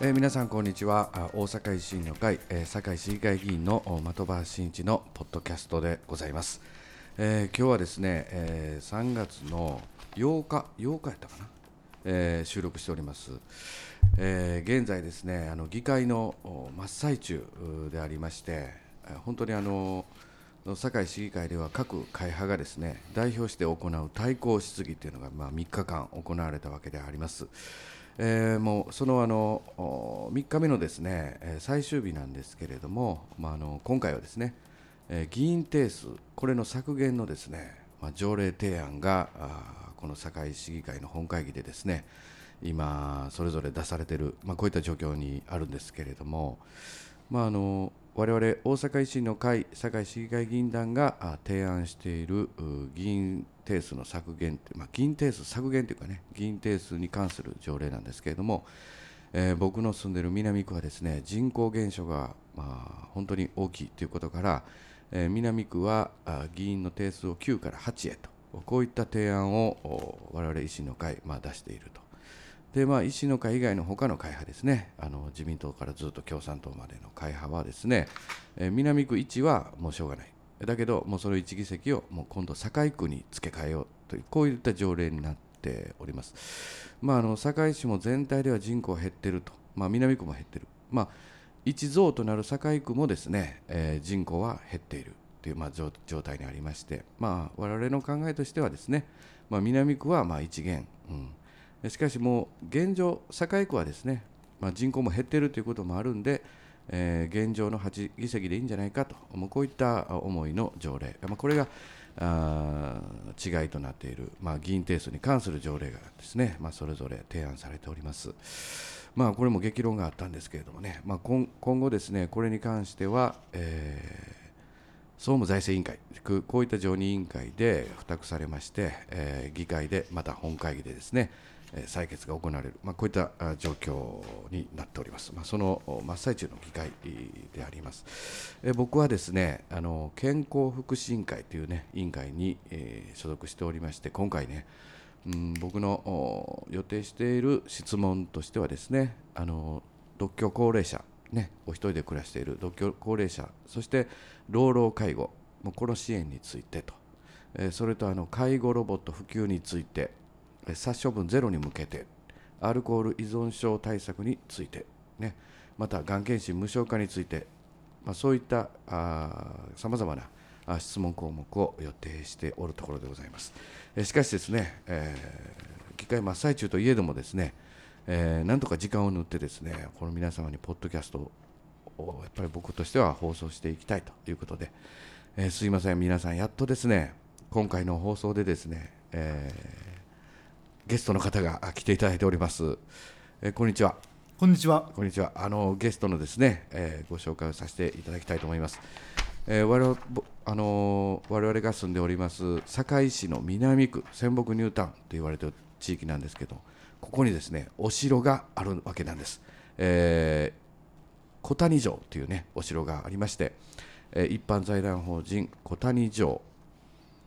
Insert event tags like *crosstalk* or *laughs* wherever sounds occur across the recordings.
えー、皆さんこんにちは。大阪維新の会、えー、堺市議会議員の的場真一のポッドキャストでございます、えー、今日はですね、えー、3月の8日8日やったかな、えー、収録しております、えー、現在ですねあの議会の真っ最中でありまして本当にあの堺市議会では各会派がですね代表して行う対抗質疑というのが、まあ、3日間行われたわけであります。えー、もうそのあの3日目のですね最終日なんですけれども、まあ、あの今回はですね議員定数これの削減のですね、まあ、条例提案がこの堺市議会の本会議でですね今それぞれ出されている、まあ、こういった状況にあるんですけれども、まあ、あの我々大阪維新の会堺市議会議員団が提案している議員定数の削減、まあ、議員定数削減というかね議員定数に関する条例なんですけれども、えー、僕の住んでいる南区はですね人口減少が、まあ、本当に大きいということから、えー、南区は議員の定数を9から8へとこういった提案を我々維新の会、まあ、出していると。でまあ、維新の会以外の他の会派ですね、あの自民党からずっと共産党までの会派はですね、えー、南区1はもうしょうがない、だけど、もうその1議席をもう今度、堺区に付け替えようという、こういった条例になっております。まあ、あの堺市も全体では人口減ってると、まあ、南区も減ってる、まあ、一増となる堺区もですね、えー、人口は減っているという、まあ、状態にありまして、まあ、我々の考えとしてはですね、まあ、南区はまあ一元、うん。しかしもう現状、堺区はですね、まあ、人口も減っているということもあるんで、えー、現状の8議席でいいんじゃないかと、もうこういった思いの条例、まあ、これがあ違いとなっている、まあ、議員定数に関する条例がですね、まあ、それぞれ提案されております。まあ、これも激論があったんですけれどもね、まあ、今今後ですね、これに関しては、えー総務財政委員会、こういった常任委員会で付託されまして、えー、議会でまた本会議でですね、採決が行われる、まあ、こういった状況になっております、まあ、その真っ最中の議会であります。え僕はですねあの健康福祉委員会という、ね、委員会に、えー、所属しておりまして、今回ね、うん、僕の予定している質問としてはですね、あの独居高齢者、ね、お一人で暮らしている独居高齢者、そして老老介護も、この支援についてと、えそれとあの介護ロボット普及について、殺処分ゼロに向けてアルコール依存症対策について、ね、またがん検診無償化について、まあ、そういったさまざまな質問項目を予定しておるところでございます。しかしですね、えー、議会真っ最中といえどもですね、えー、なんとか時間を縫ってですね、この皆様にポッドキャストをやっぱり僕としては放送していきたいということで、えー、すいません、皆さん、やっとですね、今回の放送でですね、えーゲストの方が来ていただいております。えー、こんにちは。こんにちは。こんにちは。あのゲストのですね、えー、ご紹介をさせていただきたいと思います。えー、我々あのー、我々が住んでおります堺市の南区仙北ニュータウンと言われている地域なんですけど、ここにですねお城があるわけなんです。えー、小谷城というねお城がありまして、えー、一般財団法人小谷城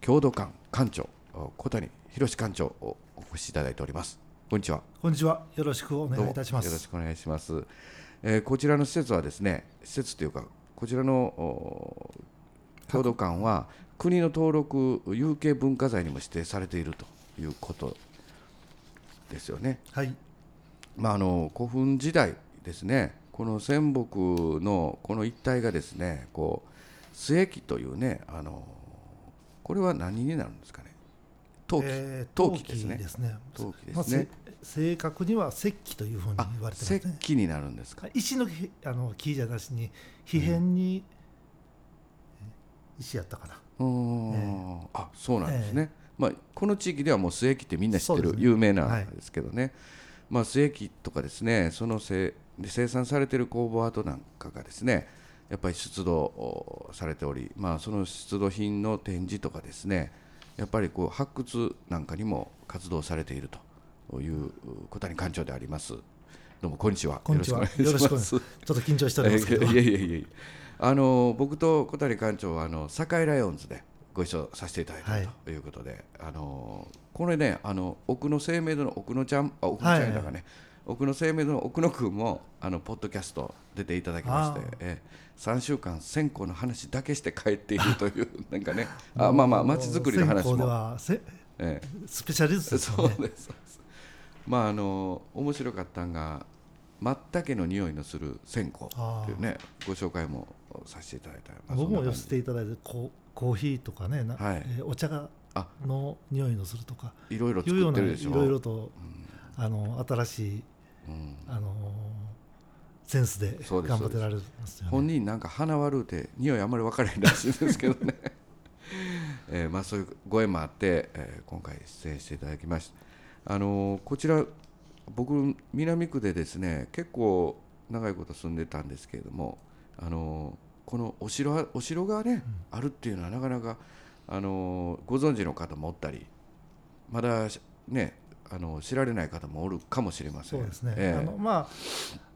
郷土館館長小谷博館長をお越しいただいております。こんにちは。こんにちは。よろしくお願いいたします。よろしくお願いします、えー、こちらの施設はですね施設というかこちらの郷土館は国の登録有形文化財にも指定されているということですよねはいまああの古墳時代ですねこの仙北のこの一帯がですねこう末期というねあのこれは何になるんですかね？陶器、えー、陶器ですね。ですね。陶器ですね。まあ、正確には石器というふうに言われてますね。石器になるんですか？石のあの木じゃなしに皮片に、石やったかな。うん、えー、あ、そうなんですね。えー、まあこの地域ではもう末木ってみんな知ってる、有名なんですけどね。はい、まあ末木とかですね、そのせで生産されている工房跡なんかがですね。やっぱり出土されており、まあ、その出土品の展示とかですね、やっぱりこう発掘なんかにも活動されているという小谷館長であります。どうもこんにちは。こんにちは。よろしくお願いします。ちょっと緊張しておりますけど。*laughs* いやいやいやあの僕と小谷館長はあの堺ライオンズでご一緒させていただいた、はい、ということで、あのこれねあの奥の生命堂の奥野ちゃんあ奥野ちゃんだかね、はい奥の生命の奥野君もあのポッドキャスト出ていただきまして、えー、3週間線香の話だけして帰っているというなんかね。あまあまあ街づくりの話も。ええ、スペシャリストですね。そうですまああの面白かったんがまったけの匂いのする線香っていうねご紹介もさせていただいた、まあ、僕も寄せていただいてココーヒーとかね、はい。えー、お茶がの匂いのするとかいろいろ作ってるでしょ。いろいろと、うん、あの新しい、うん、あのセンスで頑張ってられますよ、ね、本人なんか鼻悪うて匂いあんまり分からへんらしいんですけどね。*laughs* えー、まあそういうご縁もあって、えー、今回出演していただきました。あのー、こちら僕南区でですね結構長いこと住んでたんですけれどもあのこのお城お城がね、うん、あるっていうのはなかなかあのご存知の方もおったりまだねあの知られない方もおるかもしれません。そうですね、えー、あのま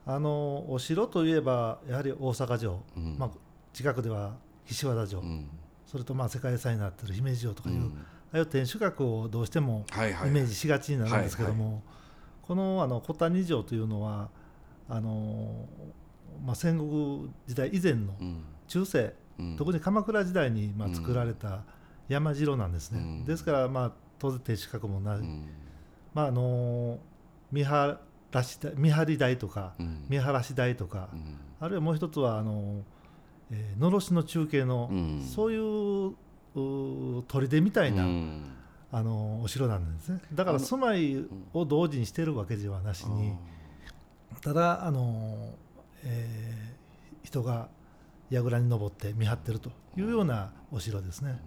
ああのお城といえばやはり大阪城、うん、まあ、近くでは岸和田城、うん、それとまあ世界遺産になっている姫路城とかいう、うん、ああいう天守閣をどうしてもイメージしがちになるんですけども、このあの小谷城というのはあの、まあ、戦国時代以前の中世、うん、特に鎌倉時代にまあ作られた山城なんですね、うん、ですからまあ当然天守閣もない、うん、まああの見晴らし見張り台とか、見晴らし台とか、あるいはもう一つはあの、えー、のろしの中継の、そういう砦みたいな、あのお城なんですね。だから住まいを同時にしてるわけではなしにただあの、えー、人が櫓に登って見張ってるというようなお城ですね。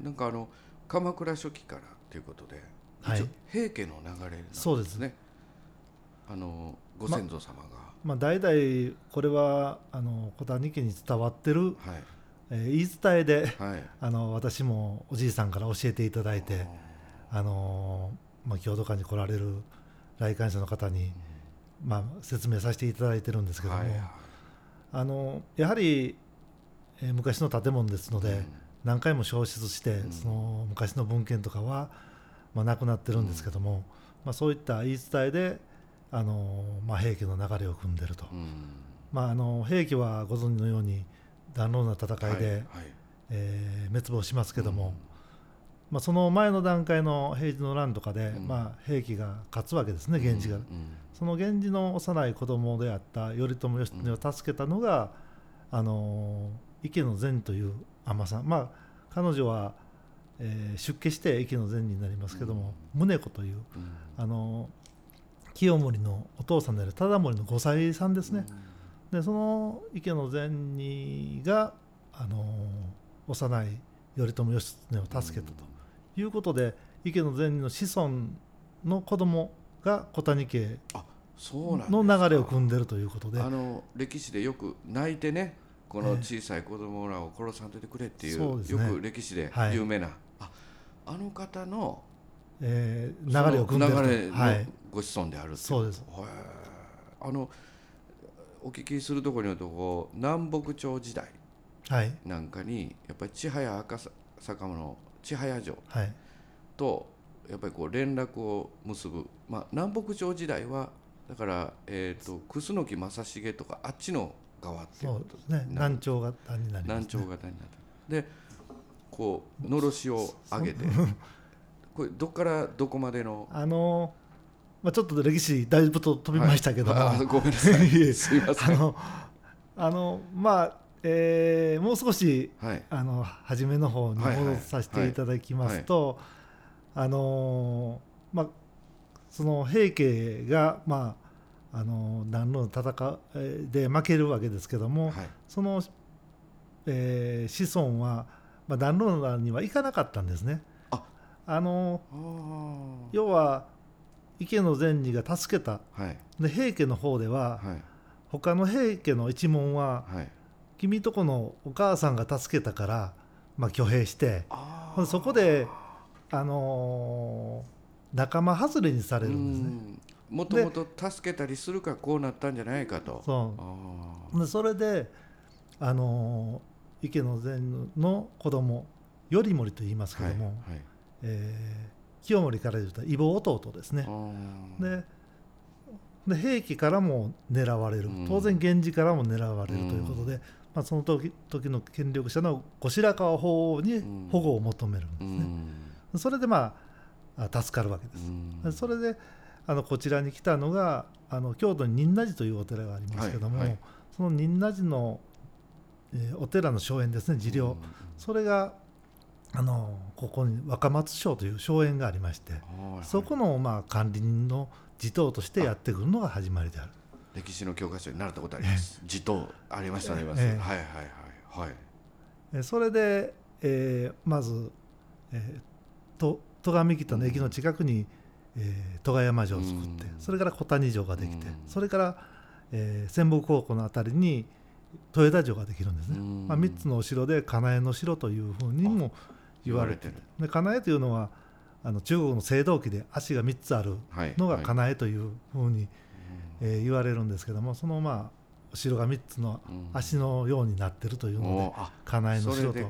なんかあの鎌倉初期からということで、はい、平家の流れなんですね。そうです。ねあのご先祖様が、ままあ、代々これはあの小谷家に伝わってる、はい。えー、言い伝えで、はい、*laughs* あの私もおじいさんから教えていただいて。あのまあ、郷土館に来られる来館者の方に、まあ、説明させていただいてるんですけども、はい、あのやはり、えー、昔の建物ですので、うん、何回も消失して、うん、その昔の文献とかは、まあ、なくなってるんですけども、うん、まあ、そういった言い伝えであの、まあ、平家の流れを組んでると、まあ、あの平家はご存知のように暖炉な戦いで、はい。はい、えー、滅亡しますけども、まあ、その前の段階の平治の乱とかで、うん、まあ、平家が勝つわけですね源氏が、うんうん、その源氏の幼い子供であった頼朝義経を助けたのが、あの池の善という尼さん。まあ彼女は、えー、出家して池の善になりますけども、宗子という、あの清盛のお父さんである忠盛の5歳さんですね、でその池の善にが、あの幼い頼朝義経を助けたと。いうことで池の善人の子孫の子供が小谷家の流れを組んでるということで。あの歴史でよく泣いてねこの小さい子供らを殺さんといてくれっていう、えーね、よく歴史で有名な、はい、ああの方の、えー、流れを組んでる流れのご子孫であるっていう、そうです。あのお聞きするところによるとこう南北朝時代なんかに、やっぱり千早赤坂の千早城とやっぱりこう連絡を結ぶ、まあ、南北朝時代はだから、えーと、楠木正成とかあっちの側っていうことですね。南朝型になります、ね、南朝型になったでこうのろしを上げて *laughs* これどっからどこまでの？あのまあ、ちょっと歴史だいぶと飛びましたけども、はい、ごめんなさい。*laughs* すいません。あのあのまあえー、もう少し、はい、あの初めの方に戻させていただきますと、あのまあその平家がまああの南路の戦いで負けるわけですけども、はい、その、えー、子孫は、まあ、南路には行かなかったんですね。あ。あの要は池の善治が助けた、はい、で平家の方では、はい、他の平家の一門は、はい。君とこのお母さんが助けたから、まあ、挙兵してそこで、あのー、仲間外れにされるんですね。もともと助けたりするかこうなったんじゃないかと。そう。でそれで、あのー、池の禅の子供頼盛と言いますけども、はいはい、えー、清盛から言うと異母弟ですね。でで兵器からも狙われる、当然源氏からも狙われるということで、まあ、その時時の権力者の後白河法皇に保護を求めるんですね。それでまあ助かるわけです。それであのこちらに来たのがあの京都に仁和寺というお寺がありますけども、はいはい、その仁和寺の、えー、お寺の荘園ですね寺領、それがあのここに若松省という荘園がありまして、はい、そこのまあ管理人の地頭としてやってくるのが始まりである。歴史の教科書に習ったことあります、えー、地頭ありましたあります、えー、はいはいはいはい。えそれで、えー、まず、えー、と戸上北の駅の近くに、うんえー、戸賀山城を作って、それから小谷城ができて、それから、えー、仙北高校の辺りに豊田城ができるんですね、まあ、3つのお城で金江の城というふうにも言われてる。で金江というのはあの中国の青銅器で足が3つあるのが金江というふうに、えー、言われるんですけどもそのまあお城が3つの足のようになってるというので、金江の城と、ま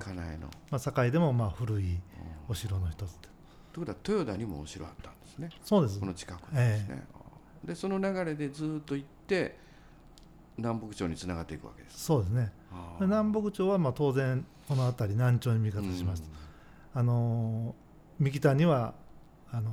あ、堺でもまあ古いお城の一つということは豊田にもお城あったんですね。そうです。この近くにですね、えー、でその流れでずっと行って南北朝につながっていくわけです。そうですね。南北朝はまあ当然この辺り南朝に味方します、うん、あの三木谷はあの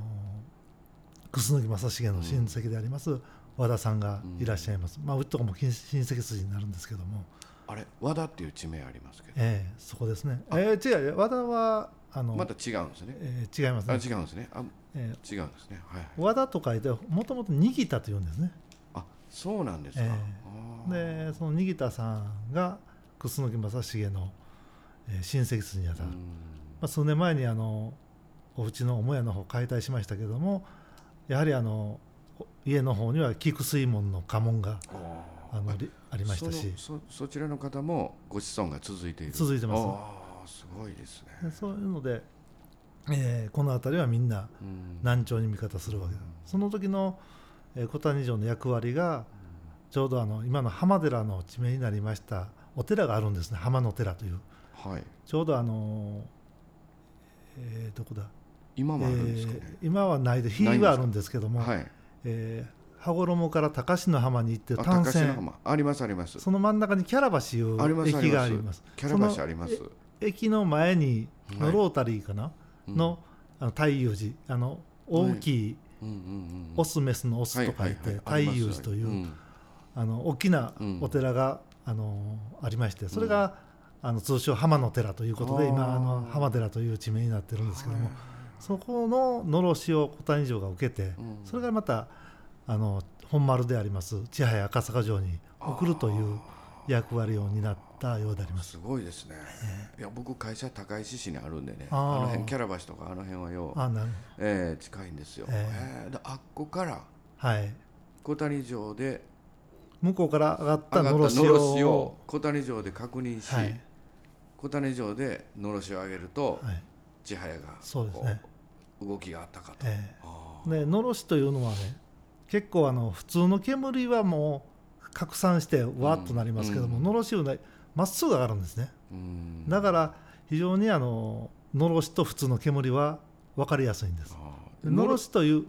楠木正成の親戚であります、うん、和田さんがいらっしゃいます、うん、まあうちとかも親戚筋になるんですけども。あれ？和田っていう地名ありますけど。ええー、そこですね。ええー、違う和田はあのまた違うんですね、えー、違いますね。違うんですね。あ、えー、違うんですね、はい、和田と書いてもともと逃田というんですね。あそうなんですか、えー、でその逃田さんが楠木正成の、えー、親戚筋にあたる、まあ、数年前にあのお家の母屋の方解体しましたけどもやはりあの家の方には菊水門の家紋があのありましたし。そそちらの方もご子孫が続いている。続いてますすごいですね。そういうので、えー、この辺りはみんな難聴に味方するわけです、うん、その時の、えー、小谷城の役割がちょうどあの今の浜寺の地名になりましたお寺があるんですね。浜の寺という、はい、ちょうどあのえー、どこだ？今はあるんですか、ね。えー、今はないで日はあるんですけども、はい、えー羽衣から高志の浜に行って単線。ありますあります。その真ん中にキャラ橋いう駅があります。キャラ橋あります駅の前にのロータリーかな、はい、のあの太陽寺。あの大きいオスメスのオスと書いて太陽寺という、あの大きなお寺が、あのありましてそれが、あの通称浜の寺ということで今あの浜寺という地名になってるんですけども、そこののろしを小谷城が受けて、それがまたあの本丸であります千早赤坂城に送るという役割を担ったようであります。すごいですね、えー、いや僕会社高石市にあるんでねあの辺キャラ橋とかあの辺はようあなる、えー、近いんですよ、えー、えー、あっこから小谷城で向こうから上がったのろしを小谷城で確認し、はい、小谷城でのろしを上げると、はい、千早がそうですね。動きがあったかと、えー、でのろしというのはね結構あの普通の煙はもう拡散してわっとなりますけども、うん、のろしはまっすぐ上がるんですね、うん、だから非常にあののろしと普通の煙は分かりやすいんです。のろしという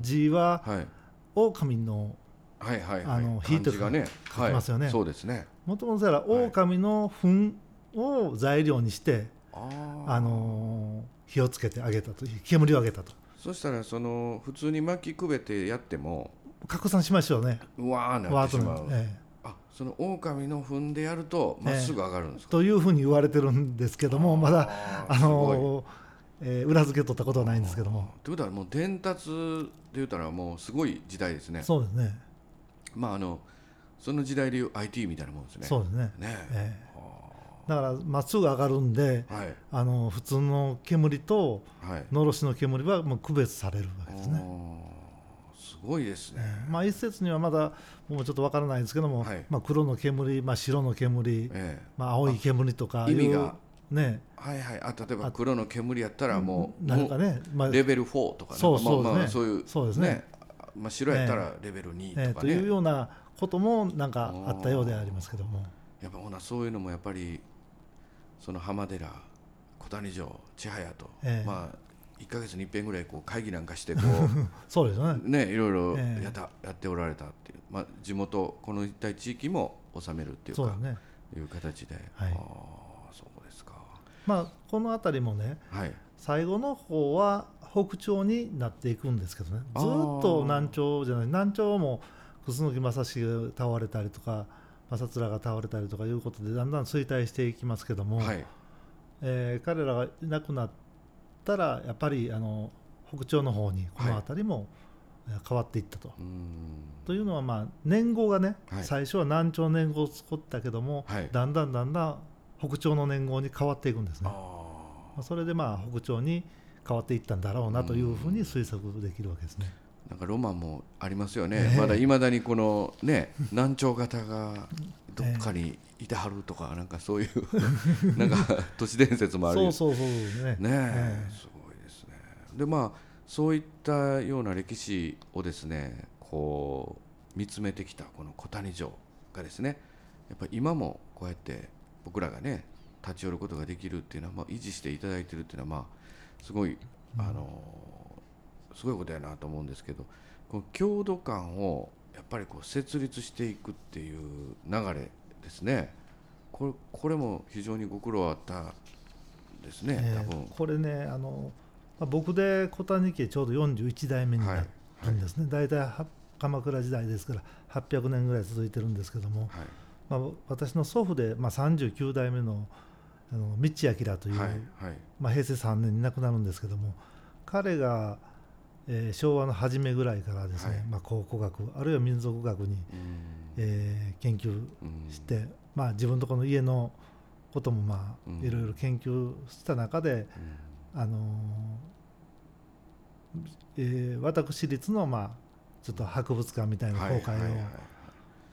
字は、はい、狼のはいはいはい、あの火とか書きますよね、はい、そうですね。もともと狼の糞を材料にして、はい、あの火をつけてあげたと。煙をあげたと。そしたらその普通に薪くべてやっても拡散しましょうね。うわーなってしまう、ええ、あその狼の踏んでやるとまっすぐ上がるんですか、え、というふうに言われてるんですけどもまだあのえー、裏付け取ったことはないんですけども。ということはもう伝達で言ったらもうすごい時代ですね。そうですね。まああのその時代でいう IT みたいなもんですね。そうですね。ねえー、だからまっすぐ上がるんで、はい、あの普通の煙とのろしの煙はもう区別されるわけですね。ごいですね、えー、まあ、一説にはまだもうちょっとわからないですけども、はい、まあ、黒の煙、まあ、白の煙、えー、まあ、青い煙とか意味が。ね。はいはい、あ例えば黒の煙やったらもうなんかね、まあ、レベル4とか、ね、そうそう、ね、まあ、そういうそうですね。まあ、白やったらレベル2とかね、えというようなこともなんかあったようでありますけども。やっぱほなそういうのもやっぱりその浜寺小谷城千早と、えー、まあ1か月に一遍ぐらいこう会議なんかしてこう *laughs* そうですね。ねいろいろやった、えー、やっておられたっていう、まあ、地元この一帯地域も収めるっていうかそうね、いう形で、はい、あそうですか、まあ、この辺りもね、はい、最後の方は北朝になっていくんですけどね。ずっと南朝じゃない。南朝も楠木正成が倒れたりとか正面が倒れたりとかいうことでだんだん衰退していきますけども、はい、えー、彼らがいなくなったらやっぱりあの北朝の方にこの辺りも変わっていったと。はい、というのは、まあ、年号がね、はい、最初は南朝年号を作ったけども、だんだんだんだん北朝の年号に変わっていくんですね。それでまあ北朝に変わっていったんだろうなというふうに推測できるわけですね。なんかロマンもありますよね、まだいまだにこのね難聴型がどっかにいてはるとか、なんかそういう *laughs* なんか都市伝説もある。そうそうそうね。ね、すごいですね。でまあそういったような歴史をですねこう見つめてきたこの小谷城がですねやっぱり今もこうやって僕らがね立ち寄ることができるっていうのは、まあ、維持していただいてるっていうのはまあすごい、あのすごいことやなと思うんですけどこの郷土館をぱりこう設立していくっていう流れですね。これこれも非常にご苦労あったですね、えー、多分。これねあの、まあ、僕で小谷家ちょうど41代目になるんですね、はいはい、大体鎌倉時代ですから800年ぐらい続いてるんですけども、はい、まあ、私の祖父で、まあ、39代目のあの道明という、はいはい、まあ、平成3年に亡くなるんですけども彼がえー、昭和の初めぐらいからですね、はい、まあ、考古学あるいは民族学に、えー、研究して、まあ、自分とこの家のこともまあいろいろ研究した中で、あのえー、私立のまあちょっと博物館みたいな公開を、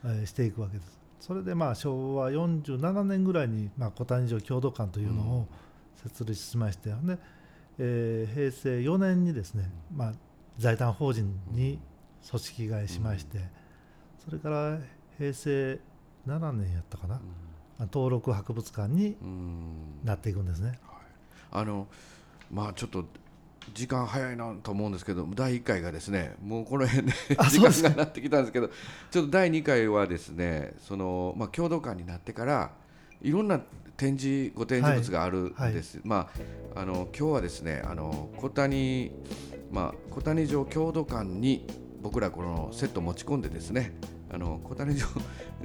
えしていくわけです。それでまあ昭和47年ぐらいにまあ小谷城郷土館というのを設立しまして、うん、でえー、平成4年にですね、まあ、財団法人に組織替えしまして、それから平成7年やったかな、登録博物館になっていくんですね。あのまあちょっと時間早いなと思うんですけど第1回がですねもうこの辺で *laughs* 時間がなってきたんですけどちょっと第2回はですねその、まあ、共同館になってからいろんな展示ご展示物があるんです、はい。はい、まああの今日はですねあの小谷まあ小谷城郷土館に僕らこのセット持ち込んでですねあの小谷城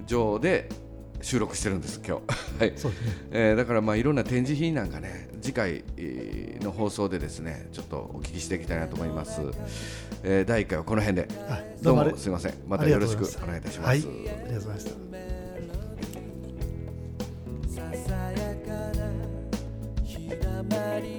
城で収録してるんです今日。*laughs* はい、ね。えー、だからまあいろんな展示品なんかね次回の放送でですねちょっとお聞きしていきたいなと思います、えー、第1回はこの辺で。どうもすみません。またよろしくお願いいたします、はい、ありがとうございました Maria.